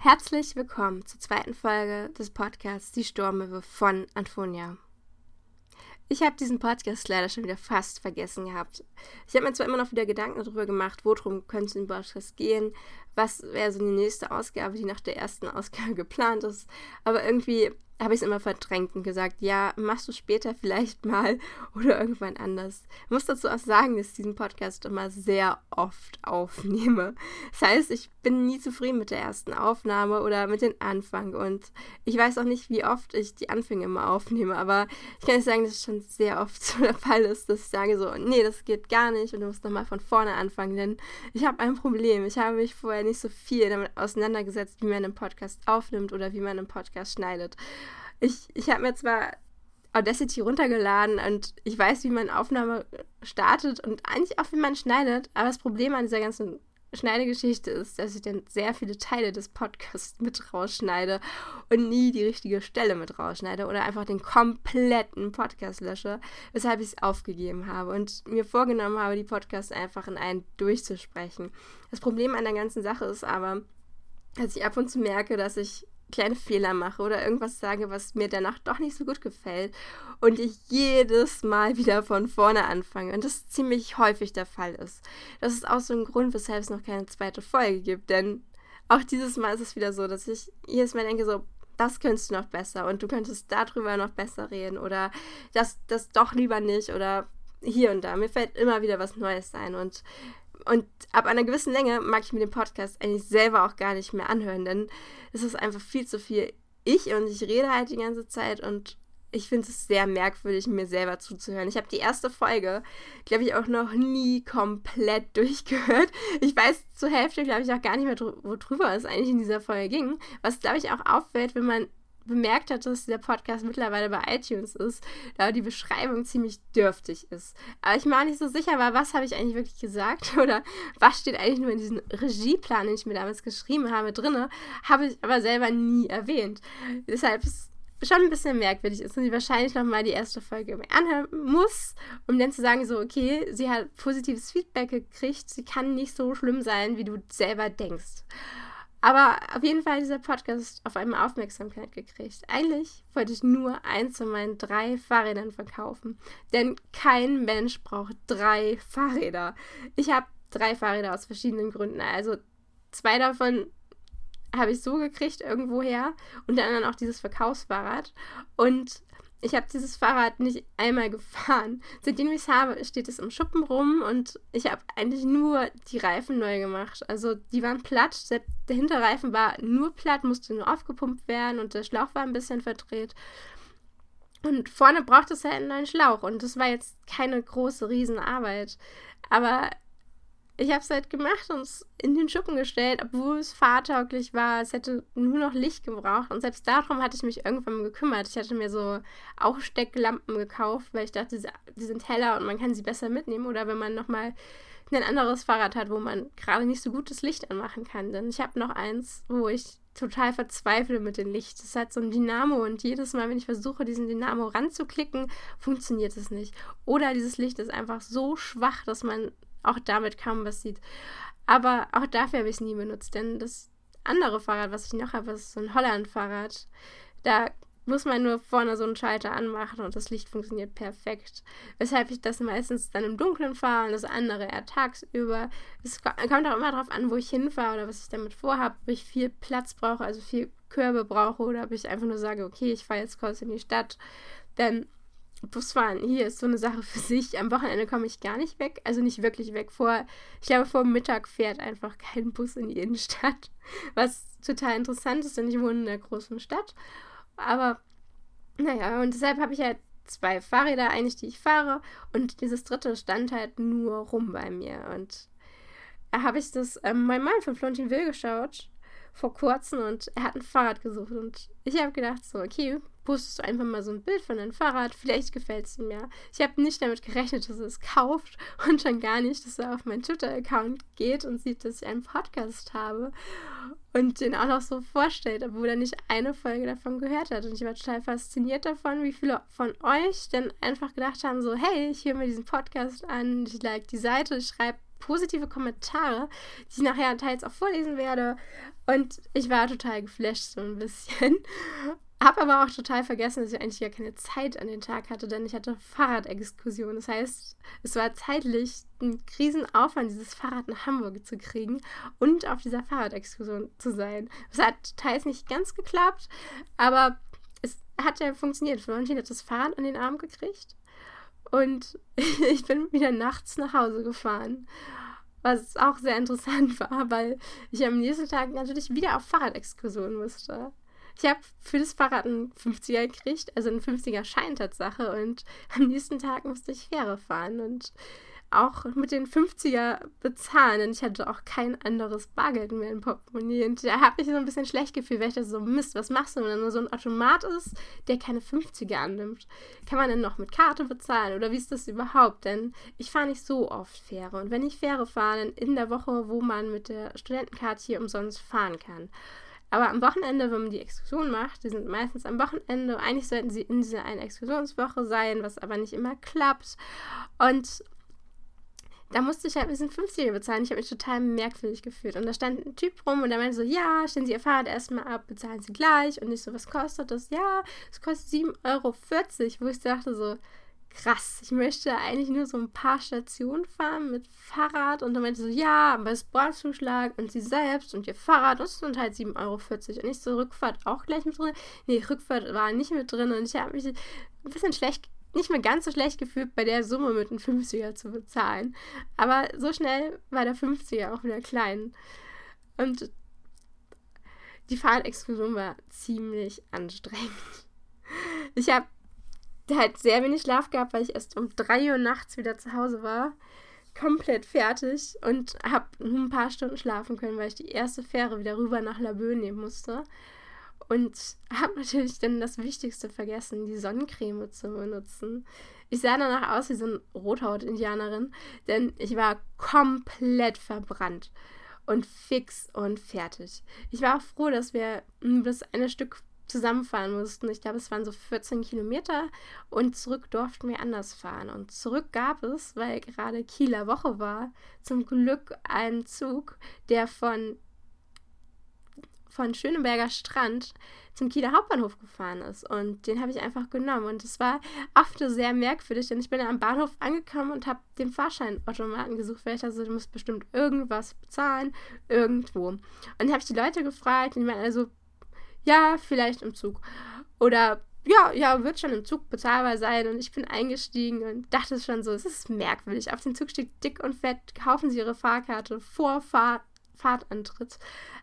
Herzlich willkommen zur zweiten Folge des Podcasts Die Sturmöwe von Antonia. Ich habe diesen Podcast leider schon wieder fast vergessen gehabt. Ich habe mir zwar immer noch wieder Gedanken darüber gemacht, worum könnte im Podcast gehen, was wäre so die nächste Ausgabe, die nach der ersten Ausgabe geplant ist, aber irgendwie habe ich es immer verdrängt und gesagt, ja, machst du später vielleicht mal oder irgendwann anders. Ich muss dazu auch sagen, dass ich diesen Podcast immer sehr oft aufnehme. Das heißt, ich bin nie zufrieden mit der ersten Aufnahme oder mit dem Anfang und ich weiß auch nicht, wie oft ich die Anfänge immer aufnehme, aber ich kann nicht sagen, dass es schon sehr oft so der Fall ist, dass ich sage so, nee, das geht gar nicht und du musst nochmal von vorne anfangen, denn ich habe ein Problem. Ich habe mich vorher nicht so viel damit auseinandergesetzt, wie man einen Podcast aufnimmt oder wie man einen Podcast schneidet. Ich, ich habe mir zwar Audacity runtergeladen und ich weiß, wie man Aufnahme startet und eigentlich auch, wie man schneidet, aber das Problem an dieser ganzen Schneidegeschichte ist, dass ich dann sehr viele Teile des Podcasts mit rausschneide und nie die richtige Stelle mit rausschneide oder einfach den kompletten Podcast lösche, weshalb ich es aufgegeben habe und mir vorgenommen habe, die Podcasts einfach in einen durchzusprechen. Das Problem an der ganzen Sache ist aber, dass ich ab und zu merke, dass ich kleine Fehler mache oder irgendwas sage, was mir danach doch nicht so gut gefällt und ich jedes Mal wieder von vorne anfange und das ziemlich häufig der Fall ist. Das ist auch so ein Grund, weshalb es noch keine zweite Folge gibt, denn auch dieses Mal ist es wieder so, dass ich jedes Mal denke so, das könntest du noch besser und du könntest darüber noch besser reden oder das, das doch lieber nicht oder hier und da. Mir fällt immer wieder was Neues ein und und ab einer gewissen Länge mag ich mir den Podcast eigentlich selber auch gar nicht mehr anhören, denn es ist einfach viel zu viel ich und ich rede halt die ganze Zeit und ich finde es sehr merkwürdig, mir selber zuzuhören. Ich habe die erste Folge, glaube ich, auch noch nie komplett durchgehört. Ich weiß zur Hälfte, glaube ich, auch gar nicht mehr, worüber es eigentlich in dieser Folge ging. Was, glaube ich, auch auffällt, wenn man bemerkt hat, dass der Podcast mittlerweile bei iTunes ist, da die Beschreibung ziemlich dürftig ist. Aber ich auch nicht so sicher war, was habe ich eigentlich wirklich gesagt oder was steht eigentlich nur in diesem Regieplan, den ich mir damals geschrieben habe, drinne, habe ich aber selber nie erwähnt. Deshalb ist schon ein bisschen merkwürdig ist und sie wahrscheinlich nochmal die erste Folge anhören muss, um dann zu sagen, so, okay, sie hat positives Feedback gekriegt, sie kann nicht so schlimm sein, wie du selber denkst. Aber auf jeden Fall hat dieser Podcast auf einmal Aufmerksamkeit gekriegt. Eigentlich wollte ich nur eins von meinen drei Fahrrädern verkaufen. Denn kein Mensch braucht drei Fahrräder. Ich habe drei Fahrräder aus verschiedenen Gründen. Also zwei davon habe ich so gekriegt irgendwoher und dann auch dieses Verkaufsfahrrad. Und ich habe dieses Fahrrad nicht einmal gefahren. Seitdem ich es habe, steht es im Schuppen rum und ich habe eigentlich nur die Reifen neu gemacht. Also die waren platt, der Hinterreifen war nur platt, musste nur aufgepumpt werden und der Schlauch war ein bisschen verdreht. Und vorne braucht es halt einen neuen Schlauch und das war jetzt keine große Riesenarbeit. Aber ich habe es halt gemacht und es in den Schuppen gestellt, obwohl es fahrtauglich war. Es hätte nur noch Licht gebraucht. Und selbst darum hatte ich mich irgendwann gekümmert. Ich hatte mir so Aufstecklampen gekauft, weil ich dachte, die sind heller und man kann sie besser mitnehmen. Oder wenn man nochmal ein anderes Fahrrad hat, wo man gerade nicht so gutes Licht anmachen kann. Denn ich habe noch eins, wo ich total verzweifle mit dem Licht. Es hat so ein Dynamo und jedes Mal, wenn ich versuche, diesen Dynamo ranzuklicken, funktioniert es nicht. Oder dieses Licht ist einfach so schwach, dass man auch damit kaum was sieht. Aber auch dafür habe ich es nie benutzt, denn das andere Fahrrad, was ich noch habe, ist so ein Holland-Fahrrad. Da muss man nur vorne so einen Schalter anmachen und das Licht funktioniert perfekt. Weshalb ich das meistens dann im Dunkeln fahre und das andere eher tagsüber. Es kommt auch immer darauf an, wo ich hinfahre oder was ich damit vorhabe, ob ich viel Platz brauche, also viel Körbe brauche oder ob ich einfach nur sage, okay, ich fahre jetzt kurz in die Stadt. Denn Busfahren hier ist so eine Sache für sich. Am Wochenende komme ich gar nicht weg, also nicht wirklich weg. Vor, ich glaube, vor Mittag fährt einfach kein Bus in die Innenstadt, was total interessant ist, denn ich wohne in einer großen Stadt. Aber naja, und deshalb habe ich halt zwei Fahrräder eigentlich, die ich fahre, und dieses dritte stand halt nur rum bei mir. Und da habe ich das ähm, mein Mann von Florentin Will geschaut vor kurzem und er hat ein Fahrrad gesucht und ich habe gedacht so, okay, postest du einfach mal so ein Bild von deinem Fahrrad, vielleicht gefällt es ihm ja. Ich habe nicht damit gerechnet, dass er es kauft und schon gar nicht, dass er auf meinen Twitter-Account geht und sieht, dass ich einen Podcast habe und den auch noch so vorstellt, obwohl er nicht eine Folge davon gehört hat. Und ich war total fasziniert davon, wie viele von euch dann einfach gedacht haben, so, hey, ich höre mir diesen Podcast an, ich like die Seite, ich schreibe positive Kommentare, die ich nachher teils auch vorlesen werde. Und ich war total geflasht so ein bisschen. Hab aber auch total vergessen, dass ich eigentlich gar keine Zeit an den Tag hatte, denn ich hatte Fahrradexkursion. Das heißt, es war zeitlich ein Krisenaufwand, dieses Fahrrad nach Hamburg zu kriegen und auf dieser Fahrradexkursion zu sein. Es hat teils nicht ganz geklappt, aber es hat ja funktioniert. Florentin hat das Fahrrad an den Arm gekriegt und ich bin wieder nachts nach Hause gefahren. Was auch sehr interessant war, weil ich am nächsten Tag natürlich wieder auf Fahrradexkursion musste. Ich habe für das Fahrrad einen 50er gekriegt, also einen 50er Schein Tatsache. Und am nächsten Tag musste ich Fähre fahren und auch mit den 50er bezahlen. Und ich hatte auch kein anderes Bargeld mehr im Portemonnaie. Und da habe ich so ein bisschen schlecht gefühlt, weil ich das so, Mist, was machst du, wenn nur so ein Automat ist, der keine 50er annimmt? Kann man denn noch mit Karte bezahlen? Oder wie ist das überhaupt? Denn ich fahre nicht so oft Fähre. Und wenn ich Fähre fahre, dann in der Woche, wo man mit der Studentenkarte hier umsonst fahren kann. Aber am Wochenende, wenn man die Exkursion macht, die sind meistens am Wochenende, eigentlich sollten sie in dieser einen Exkursionswoche sein, was aber nicht immer klappt. Und da musste ich halt ein bisschen 50 bezahlen. Ich habe mich total merkwürdig gefühlt. Und da stand ein Typ rum und der meinte so, ja, stellen Sie Ihr Fahrrad erstmal ab, bezahlen Sie gleich. Und ich so, was kostet das? Ja, es kostet 7,40 Euro. Wo ich dachte so, krass, ich möchte eigentlich nur so ein paar Stationen fahren mit Fahrrad. Und dann meinte so, ja, aber es Bordzuschlag und sie selbst und ihr Fahrrad, das sind halt 7,40 Euro. Und ich so, Rückfahrt auch gleich mit drin. Nee, Rückfahrt war nicht mit drin. Und ich habe mich ein bisschen schlecht, nicht mehr ganz so schlecht gefühlt, bei der Summe mit einem 50er zu bezahlen. Aber so schnell war der 50er auch wieder klein. Und die Fahrradexkursion war ziemlich anstrengend. Ich habe halt sehr wenig Schlaf gehabt, weil ich erst um 3 Uhr nachts wieder zu Hause war. Komplett fertig und habe ein paar Stunden schlafen können, weil ich die erste Fähre wieder rüber nach Laboe nehmen musste. Und habe natürlich dann das Wichtigste vergessen, die Sonnencreme zu benutzen. Ich sah danach aus wie so eine Rothaut-Indianerin, denn ich war komplett verbrannt und fix und fertig. Ich war auch froh, dass wir das eine Stück zusammenfahren mussten. Ich glaube, es waren so 14 Kilometer und zurück durften wir anders fahren. Und zurück gab es, weil gerade Kieler Woche war, zum Glück einen Zug, der von, von Schöneberger Strand zum Kieler Hauptbahnhof gefahren ist. Und den habe ich einfach genommen. Und es war oft sehr merkwürdig, denn ich bin am Bahnhof angekommen und habe den Fahrscheinautomaten gesucht, weil ich dachte, du musst bestimmt irgendwas bezahlen, irgendwo. Und dann habe ich die Leute gefragt, die meinten also, ja, vielleicht im Zug. Oder ja, ja, wird schon im Zug bezahlbar sein. Und ich bin eingestiegen und dachte schon so, es ist merkwürdig. Auf den Zug steht dick und fett, kaufen Sie Ihre Fahrkarte vor Fahr Fahrtantritt.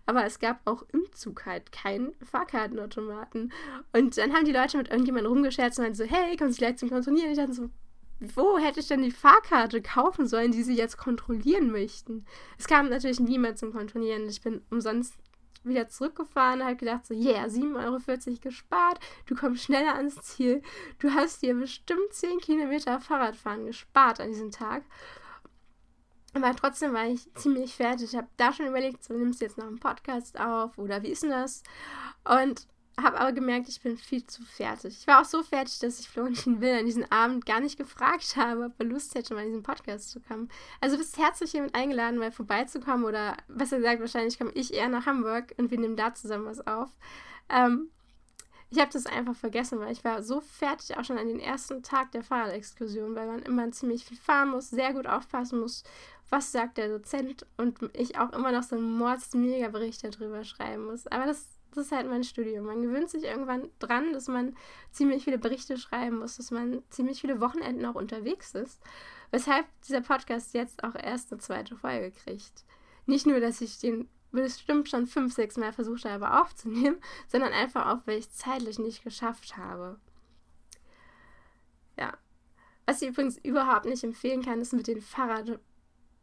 Aber es gab auch im Zug halt keinen Fahrkartenautomaten. Und dann haben die Leute mit irgendjemandem rumgescherzt und meinten so, hey, kommen Sie gleich zum Kontrollieren? Ich dachte so, wo hätte ich denn die Fahrkarte kaufen sollen, die sie jetzt kontrollieren möchten? Es kam natürlich niemand zum Kontrollieren. Ich bin umsonst wieder zurückgefahren, habe gedacht so, yeah, 7,40 Euro gespart, du kommst schneller ans Ziel. Du hast dir bestimmt 10 Kilometer Fahrradfahren gespart an diesem Tag. Aber trotzdem war ich ziemlich fertig. Ich habe da schon überlegt, so nimmst du jetzt noch einen Podcast auf oder wie ist denn das? Und habe aber gemerkt, ich bin viel zu fertig. Ich war auch so fertig, dass ich Florentin Will an diesem Abend gar nicht gefragt habe, ob er Lust hätte, mal in diesen Podcast zu kommen. Also bist herzlich hiermit eingeladen, mal vorbeizukommen oder besser gesagt, wahrscheinlich komme ich eher nach Hamburg und wir nehmen da zusammen was auf. Ähm, ich habe das einfach vergessen, weil ich war so fertig auch schon an den ersten Tag der Fahrradexkursion, weil man immer ziemlich viel fahren muss, sehr gut aufpassen muss, was sagt der Dozent und ich auch immer noch so einen Mords-Mega-Bericht darüber schreiben muss. Aber das das ist halt mein Studium. Man gewöhnt sich irgendwann dran, dass man ziemlich viele Berichte schreiben muss, dass man ziemlich viele Wochenenden auch unterwegs ist. Weshalb dieser Podcast jetzt auch erst eine zweite Folge kriegt. Nicht nur, dass ich den bestimmt schon fünf, sechs Mal versucht habe aufzunehmen, sondern einfach auch, weil ich zeitlich nicht geschafft habe. Ja. Was ich übrigens überhaupt nicht empfehlen kann, ist mit dem Fahrrad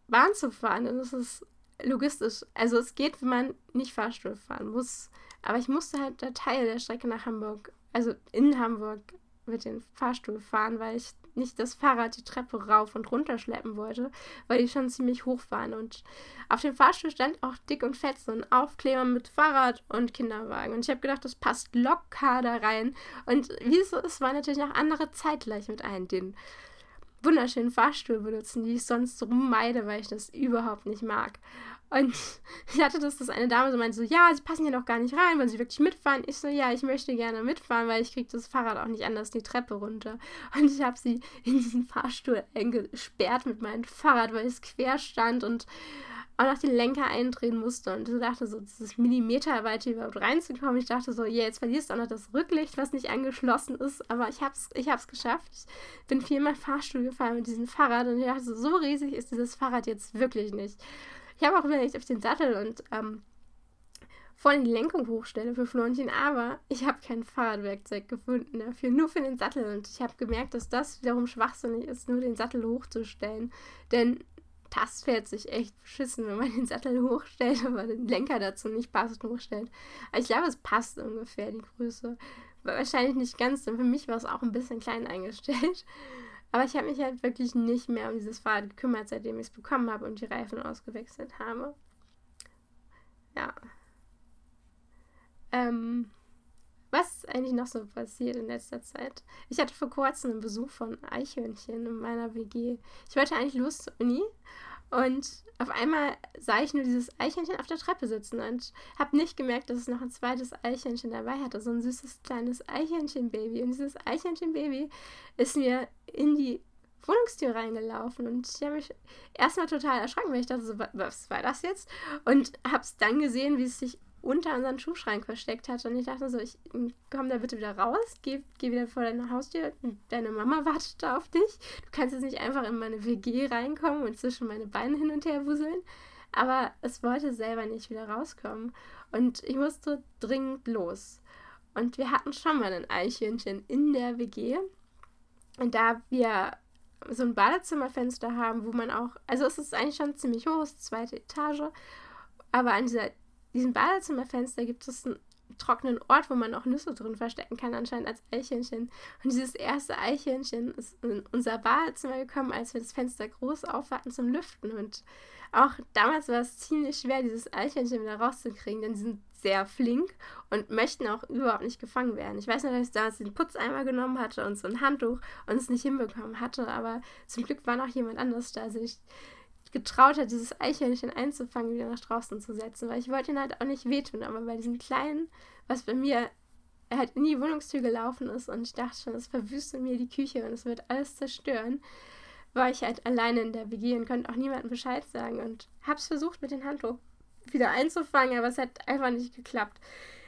Bahn zu fahren. das ist logistisch. Also es geht, wenn man nicht Fahrstuhl fahren muss. Aber ich musste halt der Teil der Strecke nach Hamburg, also in Hamburg, mit dem Fahrstuhl fahren, weil ich nicht das Fahrrad die Treppe rauf und runter schleppen wollte, weil die schon ziemlich hoch waren. Und auf dem Fahrstuhl stand auch dick und fett so ein Aufkleber mit Fahrrad und Kinderwagen. Und ich habe gedacht, das passt locker da rein. Und wie es so ist, war natürlich auch andere zeitgleich mit ein. Den wunderschönen Fahrstuhl benutzen, die ich sonst so meide, weil ich das überhaupt nicht mag. Und ich hatte das, dass eine Dame so meinte, so, ja, sie passen hier noch gar nicht rein, wollen sie wirklich mitfahren? Ich so, ja, ich möchte gerne mitfahren, weil ich kriege das Fahrrad auch nicht anders die Treppe runter. Und ich habe sie in diesen Fahrstuhl eingesperrt mit meinem Fahrrad, weil es quer stand und auch noch den Lenker eindrehen musste. Und ich dachte so, das ist Millimeterweit hier überhaupt reinzukommen. Ich dachte so, yeah, jetzt verlierst du auch noch das Rücklicht, was nicht angeschlossen ist. Aber ich hab's, ich hab's geschafft. Ich bin viermal Fahrstuhl gefahren mit diesem Fahrrad und ich dachte so, so riesig ist dieses Fahrrad jetzt wirklich nicht. Ich habe auch überlegt, ob ich den Sattel und ähm, vorne die Lenkung hochstelle für Florentien, aber ich habe kein Fahrradwerkzeug gefunden dafür, nur für den Sattel. Und ich habe gemerkt, dass das wiederum schwachsinnig ist, nur den Sattel hochzustellen. Denn das fährt sich echt beschissen, wenn man den Sattel hochstellt, aber den Lenker dazu nicht passend hochstellt. Aber ich glaube, es passt ungefähr, die Größe. Wahrscheinlich nicht ganz, denn für mich war es auch ein bisschen klein eingestellt. Aber ich habe mich halt wirklich nicht mehr um dieses Fahrrad gekümmert, seitdem ich es bekommen habe und die Reifen ausgewechselt habe. Ja. Ähm, was ist eigentlich noch so passiert in letzter Zeit? Ich hatte vor kurzem einen Besuch von Eichhörnchen in meiner WG. Ich wollte eigentlich los zur Uni und auf einmal sah ich nur dieses Eichhörnchen auf der Treppe sitzen und habe nicht gemerkt, dass es noch ein zweites Eichhörnchen dabei hatte. So ein süßes kleines Eichhörnchenbaby. Und dieses Eichhörnchenbaby ist mir in die Wohnungstür reingelaufen und ich habe mich erstmal total erschrocken, weil ich dachte, so, was war das jetzt? Und habe es dann gesehen, wie es sich unter unseren Schuhschrank versteckt hatte. Und ich dachte so, ich komm da bitte wieder raus, geh, geh wieder vor deine Haustür. Deine Mama wartet da auf dich. Du kannst jetzt nicht einfach in meine WG reinkommen und zwischen meine Beine hin und her wuseln. Aber es wollte selber nicht wieder rauskommen. Und ich musste dringend los. Und wir hatten schon mal ein Eichhörnchen in der WG. Und da wir so ein Badezimmerfenster haben, wo man auch, also es ist eigentlich schon ziemlich hoch, zweite Etage, aber an dieser diesem Badezimmerfenster gibt es einen trockenen Ort, wo man auch Nüsse drin verstecken kann, anscheinend als Eichhörnchen. Und dieses erste Eichhörnchen ist in unser Badezimmer gekommen, als wir das Fenster groß aufhatten zum Lüften. Und auch damals war es ziemlich schwer, dieses Eichhörnchen wieder rauszukriegen, denn sie sind sehr flink und möchten auch überhaupt nicht gefangen werden. Ich weiß noch, dass ich damals den Putzeimer genommen hatte und so ein Handtuch und es nicht hinbekommen hatte, aber zum Glück war noch jemand anders da. Also ich getraut hat, dieses Eichhörnchen einzufangen, wieder nach draußen zu setzen, weil ich wollte ihn halt auch nicht wehtun, aber bei diesem kleinen, was bei mir er halt in die Wohnungstür gelaufen ist und ich dachte schon, es verwüstet mir die Küche und es wird alles zerstören, war ich halt alleine in der WG und konnte auch niemandem Bescheid sagen und hab's versucht mit dem Handtuch wieder einzufangen, aber es hat einfach nicht geklappt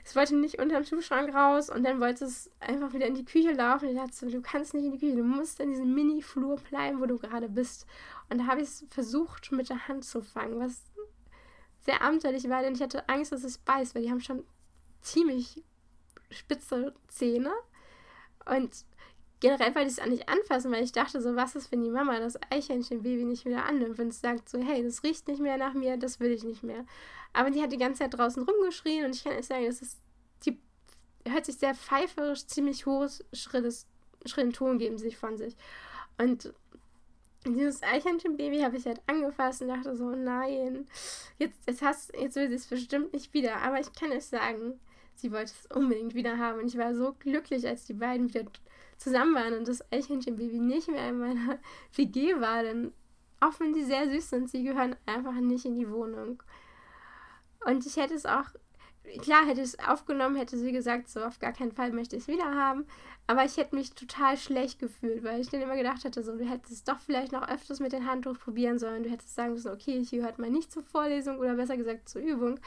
es wollte nicht unterm Schuhschrank raus und dann wollte es einfach wieder in die Küche laufen. Ich dachte so, du kannst nicht in die Küche, du musst in diesem Mini-Flur bleiben, wo du gerade bist. Und da habe ich es versucht, mit der Hand zu fangen, was sehr abenteuerlich war, denn ich hatte Angst, dass es beißt, weil die haben schon ziemlich spitze Zähne. Und generell wollte ich es auch nicht anfassen, weil ich dachte so, was ist, wenn die Mama das Eichhörnchenbaby nicht wieder annimmt, wenn es sagt so, hey, das riecht nicht mehr nach mir, das will ich nicht mehr. Aber die hat die ganze Zeit draußen rumgeschrien und ich kann euch sagen, das ist, die hört sich sehr pfeiferisch, ziemlich hohes, schrilles, schrillen Ton geben sich von sich. Und dieses Eichhörnchenbaby habe ich halt angefasst und dachte so, nein, jetzt, jetzt, hast, jetzt will sie es bestimmt nicht wieder. Aber ich kann euch sagen, sie wollte es unbedingt wieder haben. Und ich war so glücklich, als die beiden wieder zusammen waren und das Eichhörnchenbaby nicht mehr in meiner WG war, denn auch wenn die sehr süß sind, sie gehören einfach nicht in die Wohnung. Und ich hätte es auch, klar hätte ich es aufgenommen, hätte sie gesagt, so auf gar keinen Fall möchte ich es wieder haben. Aber ich hätte mich total schlecht gefühlt, weil ich dann immer gedacht hätte, so, du hättest doch vielleicht noch öfters mit dem Handtuch probieren sollen. Du hättest sagen müssen, okay, hier gehört mal nicht zur Vorlesung oder besser gesagt zur Übung,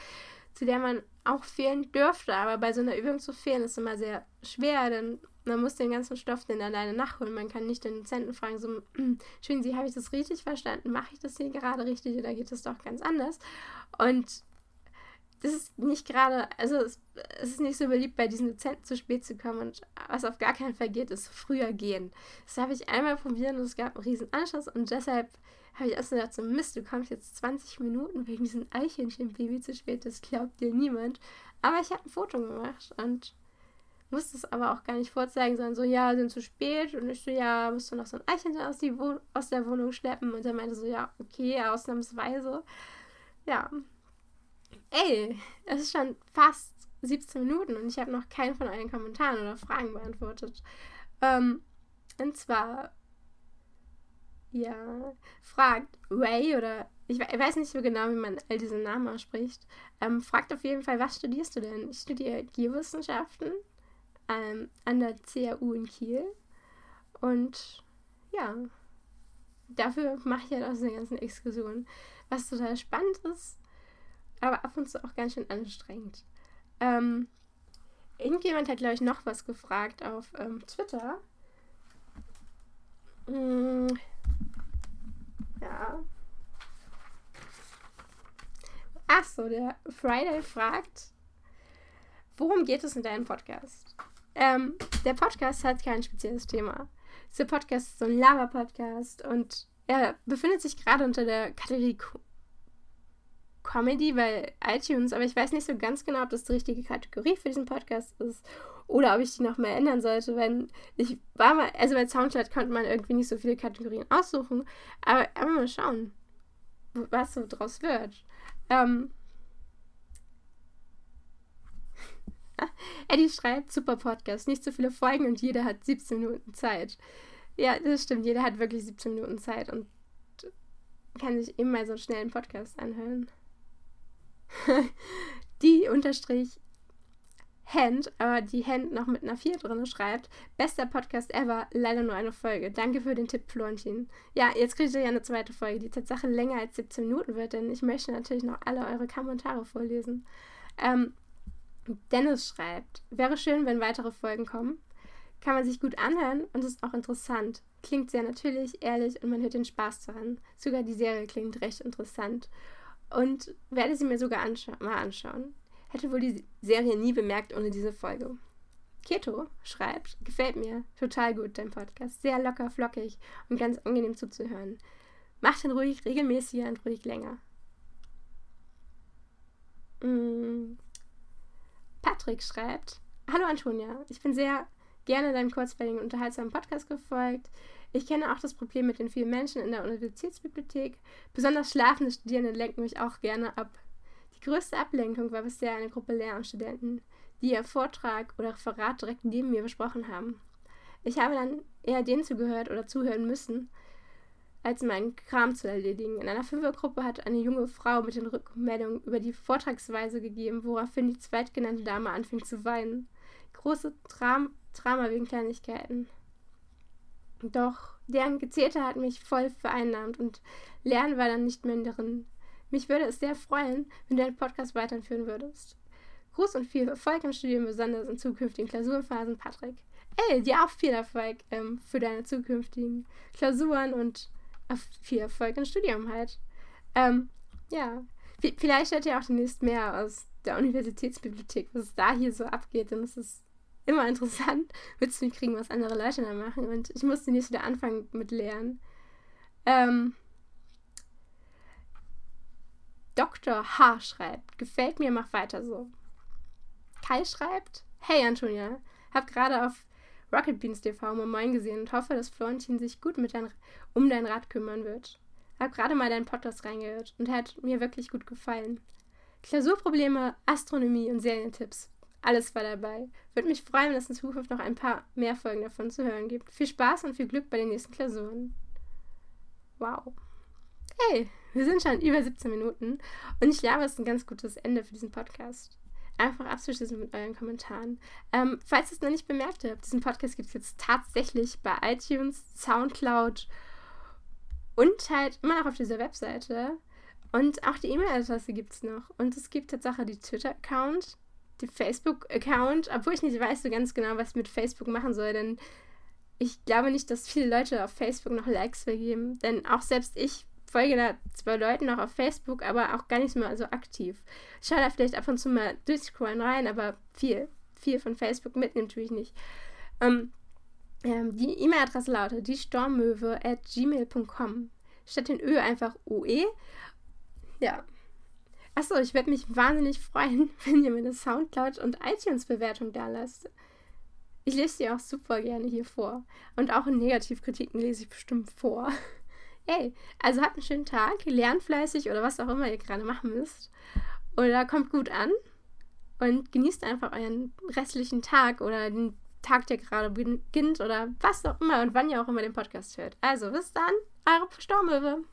zu der man auch fehlen dürfte. Aber bei so einer Übung zu fehlen ist immer sehr schwer, denn man muss den ganzen Stoff dann alleine nachholen. Man kann nicht den Dozenten fragen, so, schön, Sie, habe ich das richtig verstanden? Mache ich das hier gerade richtig oder geht das doch ganz anders? Und das ist nicht gerade, also es, es, ist nicht so beliebt, bei diesen Dozenten zu spät zu kommen und was auf gar keinen Fall geht, ist früher gehen. Das habe ich einmal probiert und es gab einen riesen Anschluss und deshalb habe ich erst gedacht, so Mist, du kommst jetzt 20 Minuten wegen diesem Eichhörnchen-Baby zu spät, das glaubt dir niemand. Aber ich habe ein Foto gemacht und musste es aber auch gar nicht vorzeigen, sondern so, ja, sind zu spät. Und ich so, ja, musst du noch so ein Eichhörnchen aus, die aus der Wohnung schleppen? Und er meinte so, ja, okay, ausnahmsweise. Ja. Ey, es ist schon fast 17 Minuten und ich habe noch keinen von euren Kommentaren oder Fragen beantwortet. Ähm, und zwar ja, fragt Ray oder ich weiß nicht so genau, wie man all diese Namen ausspricht. Ähm, fragt auf jeden Fall, was studierst du denn? Ich studiere Geowissenschaften ähm, an der CAU in Kiel. Und ja, dafür mache ich halt auch diese ganzen Exkursionen. Was total spannend ist, aber ab und zu auch ganz schön anstrengend. Ähm, irgendjemand hat, glaube ich, noch was gefragt auf ähm, Twitter. Hm, ja. Ach so, der Friday fragt, worum geht es in deinem Podcast? Ähm, der Podcast hat kein spezielles Thema. Dieser Podcast ist so ein Lava-Podcast und er befindet sich gerade unter der Kategorie Comedy bei iTunes, aber ich weiß nicht so ganz genau, ob das die richtige Kategorie für diesen Podcast ist oder ob ich die noch mehr ändern sollte, wenn ich war mal, also bei Soundcloud konnte man irgendwie nicht so viele Kategorien aussuchen, aber, aber mal schauen, was so draus wird. Ähm, Eddie schreibt, super Podcast, nicht so viele Folgen und jeder hat 17 Minuten Zeit. Ja, das stimmt, jeder hat wirklich 17 Minuten Zeit und kann sich eben mal so schnell einen Podcast anhören. die unterstrich Hand, aber die Hand noch mit einer 4 drin schreibt, bester Podcast ever, leider nur eine Folge. Danke für den Tipp, Florentin. Ja, jetzt kriegt ihr ja eine zweite Folge, die Tatsache länger als 17 Minuten wird, denn ich möchte natürlich noch alle eure Kommentare vorlesen. Ähm, Dennis schreibt, wäre schön, wenn weitere Folgen kommen. Kann man sich gut anhören und ist auch interessant. Klingt sehr natürlich, ehrlich und man hört den Spaß daran. Sogar die Serie klingt recht interessant. Und werde sie mir sogar anscha mal anschauen. Hätte wohl die Serie nie bemerkt ohne diese Folge. Keto schreibt, gefällt mir total gut, dein Podcast. Sehr locker, flockig und ganz angenehm zuzuhören. Macht ihn ruhig regelmäßiger und ruhig länger. Mm. Patrick schreibt, Hallo Antonia, ich bin sehr gerne deinem kurzweiligen, unterhaltsamen Podcast gefolgt. Ich kenne auch das Problem mit den vielen Menschen in der Universitätsbibliothek. Besonders schlafende Studierende lenken mich auch gerne ab. Die größte Ablenkung war bisher eine Gruppe Lehramtsstudenten, die ihr Vortrag oder Referat direkt neben mir besprochen haben. Ich habe dann eher denen zugehört oder zuhören müssen, als meinen Kram zu erledigen. In einer Fünfergruppe hat eine junge Frau mit den Rückmeldungen über die Vortragsweise gegeben, woraufhin die zweitgenannte Dame anfing zu weinen. Große Dram Drama wegen Kleinigkeiten. Doch deren Gezählte hat mich voll vereinnahmt und Lernen war dann nicht mehr drin. Mich würde es sehr freuen, wenn du deinen Podcast weiterführen würdest. Gruß und viel Erfolg im Studium, besonders in zukünftigen Klausurphasen, Patrick. Ey, dir auch viel Erfolg ähm, für deine zukünftigen Klausuren und viel Erfolg im Studium halt. Ähm, ja, vielleicht hört ihr auch demnächst mehr aus der Universitätsbibliothek, was da hier so abgeht, denn es ist immer interessant mitzukriegen, was andere Leute da machen. Und ich musste nicht wieder anfangen mit Lernen. Ähm, Dr. H. schreibt, gefällt mir, mach weiter so. Kai schreibt, hey Antonia, hab gerade auf Rocket Beans TV mal Moin gesehen und hoffe, dass Florentin sich gut mit dein, um dein Rad kümmern wird. Hab gerade mal deinen Podcast reingehört und hat mir wirklich gut gefallen. Klausurprobleme, Astronomie und Serientipps alles war dabei. Würde mich freuen, wenn es in Zukunft noch ein paar mehr Folgen davon zu hören gibt. Viel Spaß und viel Glück bei den nächsten Klausuren. Wow. Hey, wir sind schon über 17 Minuten und ich glaube, es ist ein ganz gutes Ende für diesen Podcast. Einfach abzuschließen mit euren Kommentaren. Ähm, falls ihr es noch nicht bemerkt habt, diesen Podcast gibt es jetzt tatsächlich bei iTunes, Soundcloud und halt immer noch auf dieser Webseite. Und auch die E-Mail-Adresse gibt es noch. Und es gibt tatsächlich die Twitter-Account den Facebook-Account, obwohl ich nicht weiß so ganz genau, was ich mit Facebook machen soll, denn ich glaube nicht, dass viele Leute auf Facebook noch Likes vergeben, denn auch selbst ich folge da zwei Leuten noch auf Facebook, aber auch gar nicht mehr so aktiv. Ich schaue da vielleicht ab und zu mal durchscrollen rein, aber viel, viel von Facebook mitnehmen tue ich nicht. Ähm, ähm, die E-Mail-Adresse lautet diestormmöwe at gmail.com. Statt den Ö einfach UE. Ja, Achso, ich würde mich wahnsinnig freuen, wenn ihr mir eine Soundcloud- und iTunes-Bewertung da lasst. Ich lese die auch super gerne hier vor. Und auch in Negativkritiken lese ich bestimmt vor. Ey, also habt einen schönen Tag, lernt fleißig oder was auch immer ihr gerade machen müsst. Oder kommt gut an und genießt einfach euren restlichen Tag oder den Tag der gerade beginnt oder was auch immer und wann ihr auch immer den Podcast hört. Also bis dann, eure Stormöwe.